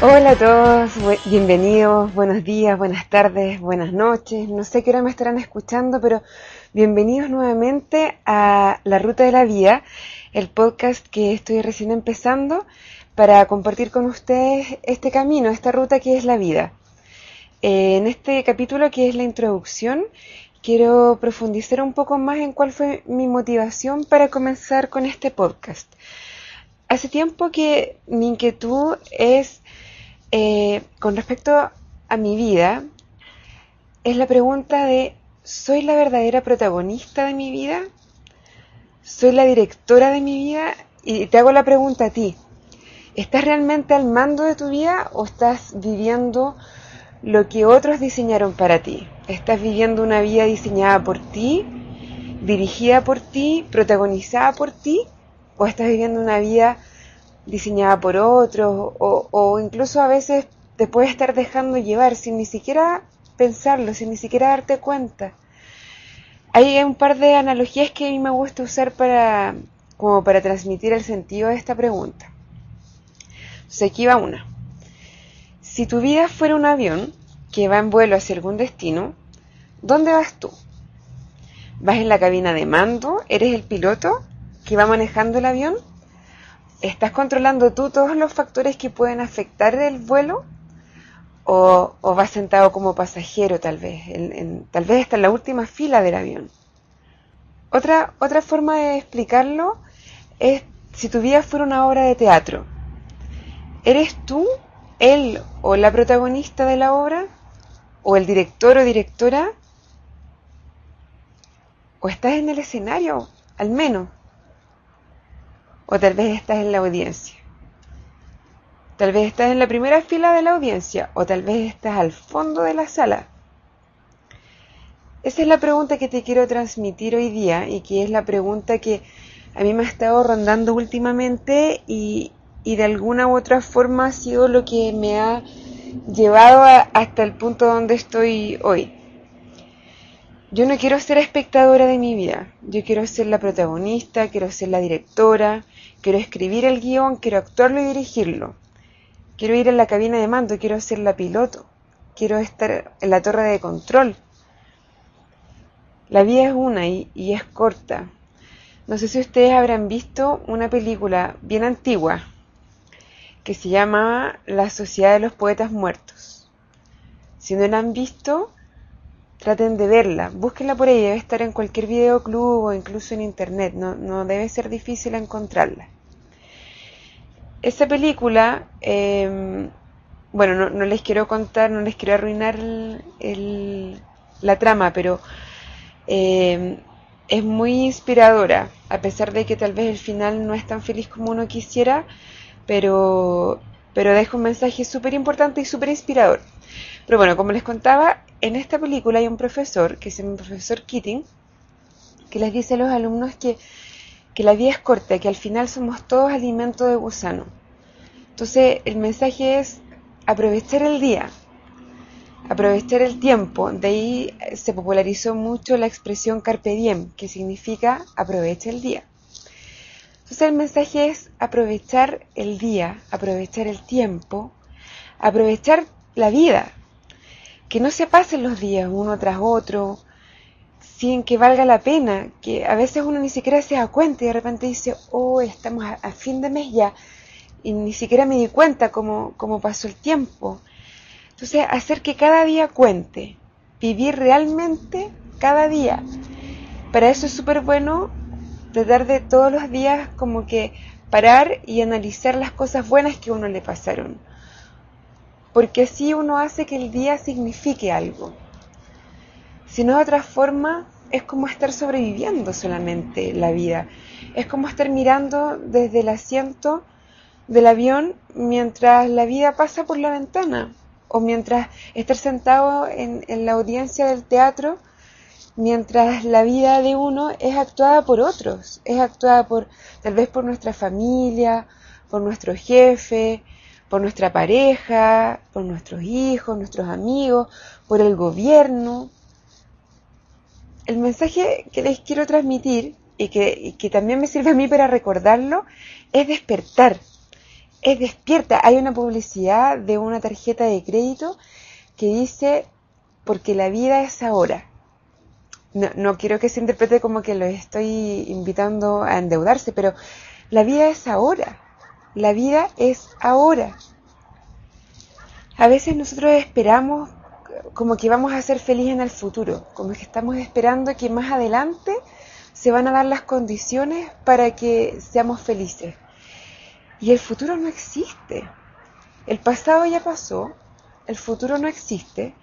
Hola a todos, bienvenidos, buenos días, buenas tardes, buenas noches. No sé qué hora me estarán escuchando, pero bienvenidos nuevamente a La Ruta de la Vida, el podcast que estoy recién empezando para compartir con ustedes este camino, esta ruta que es la vida. Eh, en este capítulo que es la introducción, quiero profundizar un poco más en cuál fue mi motivación para comenzar con este podcast. Hace tiempo que mi inquietud es eh, con respecto a mi vida, es la pregunta de, ¿soy la verdadera protagonista de mi vida? ¿Soy la directora de mi vida? Y te hago la pregunta a ti, ¿estás realmente al mando de tu vida o estás viviendo lo que otros diseñaron para ti? ¿Estás viviendo una vida diseñada por ti, dirigida por ti, protagonizada por ti? ¿O estás viviendo una vida diseñada por otros o, incluso a veces te puedes estar dejando llevar sin ni siquiera pensarlo, sin ni siquiera darte cuenta. Hay un par de analogías que a mí me gusta usar para como para transmitir el sentido de esta pregunta. Entonces aquí va una. Si tu vida fuera un avión que va en vuelo hacia algún destino, ¿dónde vas tú? ¿Vas en la cabina de mando? ¿Eres el piloto que va manejando el avión? ¿Estás controlando tú todos los factores que pueden afectar el vuelo? ¿O, vas sentado como pasajero tal vez? tal vez está en la última fila del avión. Otra, otra forma de explicarlo es si tu vida fuera una obra de teatro. ¿Eres tú, él o la protagonista de la obra? ¿O el director o directora? ¿O estás en el escenario, al menos? O tal vez estás en la audiencia. Tal vez estás en la primera fila de la audiencia o tal vez estás al fondo de la sala. Esa es la pregunta que te quiero transmitir hoy día y que es la pregunta que a mí me ha estado rondando últimamente y, de alguna u otra forma ha sido lo que me ha llevado hasta el punto donde estoy hoy. Yo no quiero ser espectadora de mi vida, yo quiero ser la protagonista, quiero ser la directora, quiero escribir el guion, quiero actuarlo y dirigirlo. Quiero ir en la cabina de mando, quiero ser la piloto, quiero estar en la torre de control. La vida es una y, y es corta. No sé si ustedes habrán visto una película bien antigua que se llama La Sociedad de los Poetas Muertos. Si no la han visto, traten de verla, búsquenla por ahí, debe estar en cualquier videoclub o incluso en internet, no, no debe ser difícil encontrarla. Esa película, em, bueno, no, les quiero contar, no les quiero arruinar la trama, pero em, es muy inspiradora, a pesar de que tal vez el final no es tan feliz como uno quisiera, pero, pero deja un mensaje súper importante y súper inspirador. Pero bueno, como les contaba, en esta película hay un profesor, que se llama profesor Keating, que les dice a los alumnos que, que la vida es corta, que al final somos todos alimento de gusano. Entonces, el mensaje es aprovechar el día, aprovechar el tiempo. De ahí se popularizó mucho la expresión carpe diem, que significa aprovecha el día. Entonces el mensaje es aprovechar el día, aprovechar el tiempo, aprovechar la vida, que no se pasen los días uno tras otro, sin que valga la pena, que a veces uno ni siquiera se da cuenta y de repente dice, oh, estamos a, fin de mes ya, y ni siquiera me di cuenta cómo, cómo pasó el tiempo. Entonces, hacer que cada día cuente, vivir realmente cada día. Para eso es súper bueno tratar de todos los días como que parar y analizar las cosas buenas que a uno le pasaron porque así uno hace que el día signifique algo. Si no de otra forma, es como estar sobreviviendo solamente la vida. Es como estar mirando desde el asiento del avión mientras la vida pasa por la ventana o mientras estar sentado en, en la audiencia del teatro mientras la vida de uno es actuada por otros, es actuada por tal vez por nuestra familia, por nuestro jefe, por nuestra pareja, por nuestros hijos, nuestros amigos, por el gobierno. El mensaje que les quiero transmitir y que, también me sirve a mí para recordarlo es despertar, es despierta. Hay una publicidad de una tarjeta de crédito que dice, porque la vida es ahora. No, no quiero que se interprete como que lo estoy invitando a endeudarse, pero la vida es ahora. La vida es ahora. A veces nosotros esperamos como que vamos a ser felices en el futuro, como que estamos esperando que más adelante se van a dar las condiciones para que seamos felices. Y el futuro no existe. El pasado ya pasó, el futuro no existe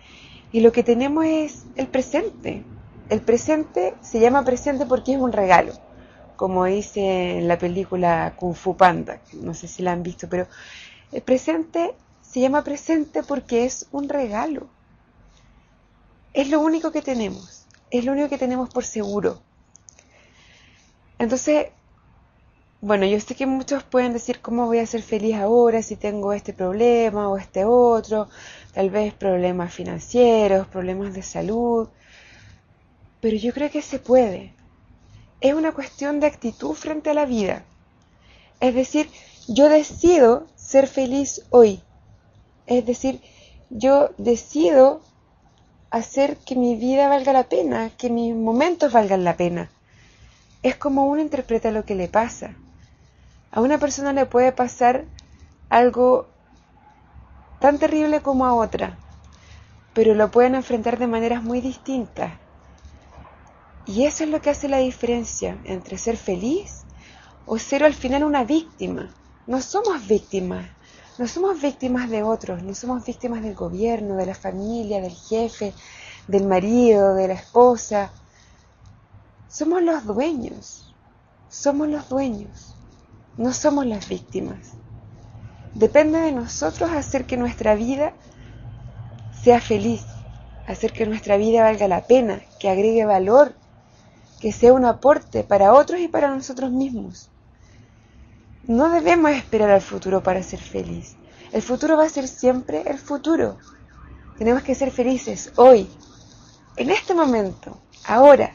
y lo que tenemos es el presente. El presente se llama presente porque es un regalo, como dice en la película Kung Fu Panda, no sé si la han visto, pero el presente se llama presente porque es un regalo. Es lo único que tenemos, es lo único que tenemos por seguro. Entonces, bueno, yo sé que muchos pueden decir cómo voy a ser feliz ahora si tengo este problema o este otro, tal vez problemas financieros, problemas de salud, pero yo creo que se puede. Es una cuestión de actitud frente a la vida. Es decir, yo decido ser feliz hoy. Es decir, yo decido hacer que mi vida valga la pena, que mis momentos valgan la pena. Es como uno interpreta lo que le pasa. A una persona le puede pasar algo tan terrible como a otra, pero lo pueden enfrentar de maneras muy distintas. Y eso es lo que hace la diferencia entre ser feliz o ser al final una víctima. No somos víctimas, no somos víctimas de otros, no somos víctimas del gobierno, de la familia, del jefe, del marido, de la esposa. Somos los dueños, somos los dueños no somos las víctimas. Depende de nosotros hacer que nuestra vida sea feliz, hacer que nuestra vida valga la pena, que agregue valor, que sea un aporte para otros y para nosotros mismos. No debemos esperar al futuro para ser feliz. El futuro va a ser siempre el futuro. Tenemos que ser felices hoy, en este momento, ahora.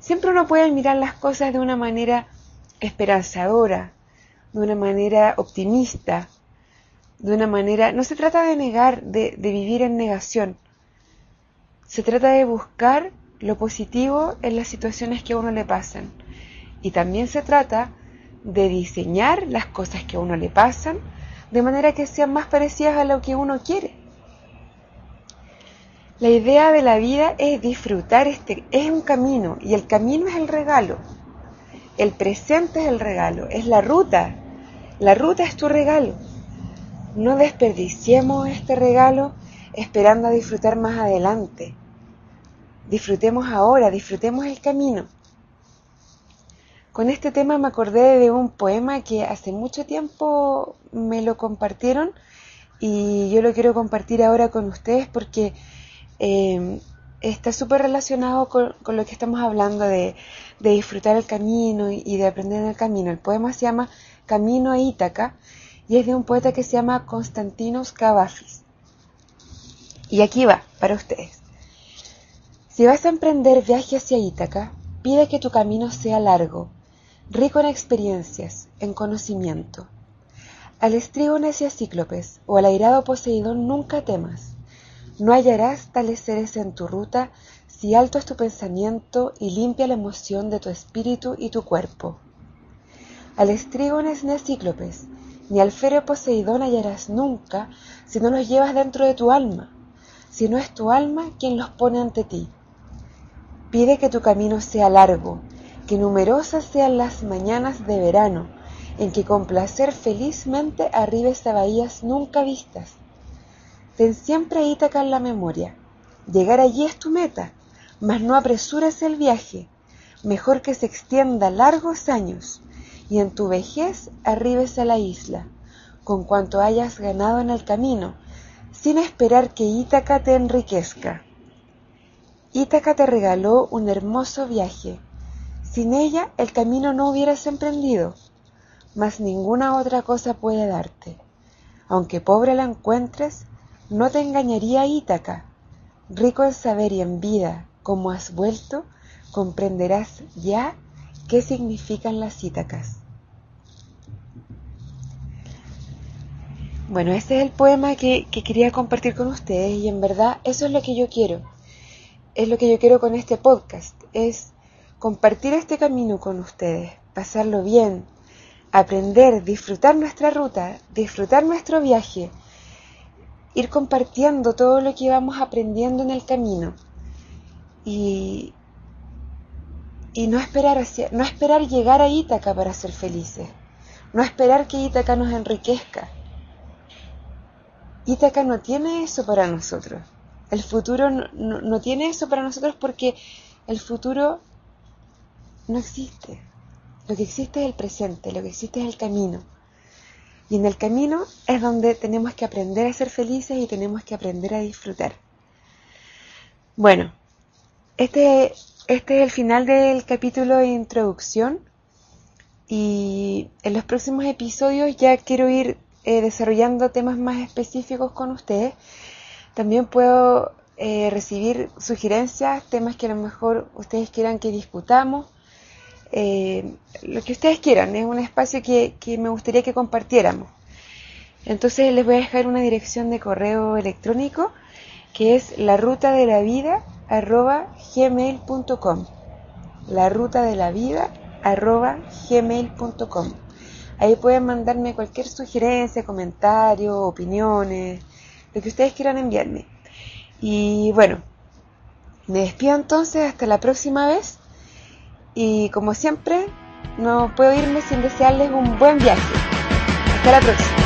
Siempre uno puede mirar las cosas de una manera esperanzadora, de una manera optimista, de una manera... No se trata de negar, de, vivir en negación. Se trata de buscar lo positivo en las situaciones que a uno le pasan. Y también se trata de diseñar las cosas que a uno le pasan de manera que sean más parecidas a lo que uno quiere. La idea de la vida es disfrutar este, es un camino y el camino es el regalo. El presente es el regalo, es la ruta. La ruta es tu regalo. No desperdiciemos este regalo esperando a disfrutar más adelante. Disfrutemos ahora, disfrutemos el camino. Con este tema me acordé de un poema que hace mucho tiempo me lo compartieron y yo lo quiero compartir ahora con ustedes porque eh, está súper relacionado con, lo que estamos hablando de, disfrutar el camino y, de aprender en el camino. El poema se llama Camino a Ítaca y es de un poeta que se llama Constantinos Cavafis. Y aquí va, para ustedes. Si vas a emprender viaje hacia Ítaca, pide que tu camino sea largo, rico en experiencias, en conocimiento. Al estrígones y a cíclopes o al airado Poseidón nunca temas no hallarás tales seres en tu ruta si alto es tu pensamiento y limpia la emoción de tu espíritu y tu cuerpo. Al estrígones ni a cíclopes, ni al féreo Poseidón hallarás nunca si no los llevas dentro de tu alma, si no es tu alma quien los pone ante ti. Pide que tu camino sea largo, que numerosas sean las mañanas de verano, en que con placer felizmente arribes a bahías nunca vistas, Ten siempre Ítaca en la memoria. Llegar allí es tu meta, mas no apresures el viaje. Mejor que se extienda largos años y en tu vejez arribes a la isla, con cuanto hayas ganado en el camino, sin esperar que Ítaca te enriquezca. Ítaca te regaló un hermoso viaje. Sin ella el camino no hubieras emprendido, mas ninguna otra cosa puede darte. Aunque pobre la encuentres, no te engañaría Ítaca. Rico en saber y en vida, como has vuelto, comprenderás ya qué significan las Ítacas. Bueno, este es el poema que, que, quería compartir con ustedes y en verdad eso es lo que yo quiero. Es lo que yo quiero con este podcast. Es compartir este camino con ustedes, pasarlo bien, aprender, disfrutar nuestra ruta, disfrutar nuestro viaje, ir compartiendo todo lo que vamos aprendiendo en el camino y, y no, esperar no esperar llegar a Ítaca para ser felices, no esperar que Ítaca nos enriquezca. Ítaca no tiene eso para nosotros. El futuro no, no tiene eso para nosotros porque el futuro no existe. Lo que existe es el presente, lo que existe es el camino. Y en el camino es donde tenemos que aprender a ser felices y tenemos que aprender a disfrutar. Bueno, este, este es el final del capítulo de introducción y en los próximos episodios ya quiero ir eh, desarrollando temas más específicos con ustedes. También puedo eh, recibir sugerencias, temas que a lo mejor ustedes quieran que discutamos. Eh, lo que ustedes quieran, es un espacio que, me gustaría que compartiéramos. Entonces les voy a dejar una dirección de correo electrónico que es la ruta de la vida arroba la ruta de la vida ahí pueden mandarme cualquier sugerencia, comentario, opiniones, lo que ustedes quieran enviarme. Y bueno, me despido entonces hasta la próxima vez y como siempre, no puedo irme sin desearles un buen viaje. Hasta la próxima.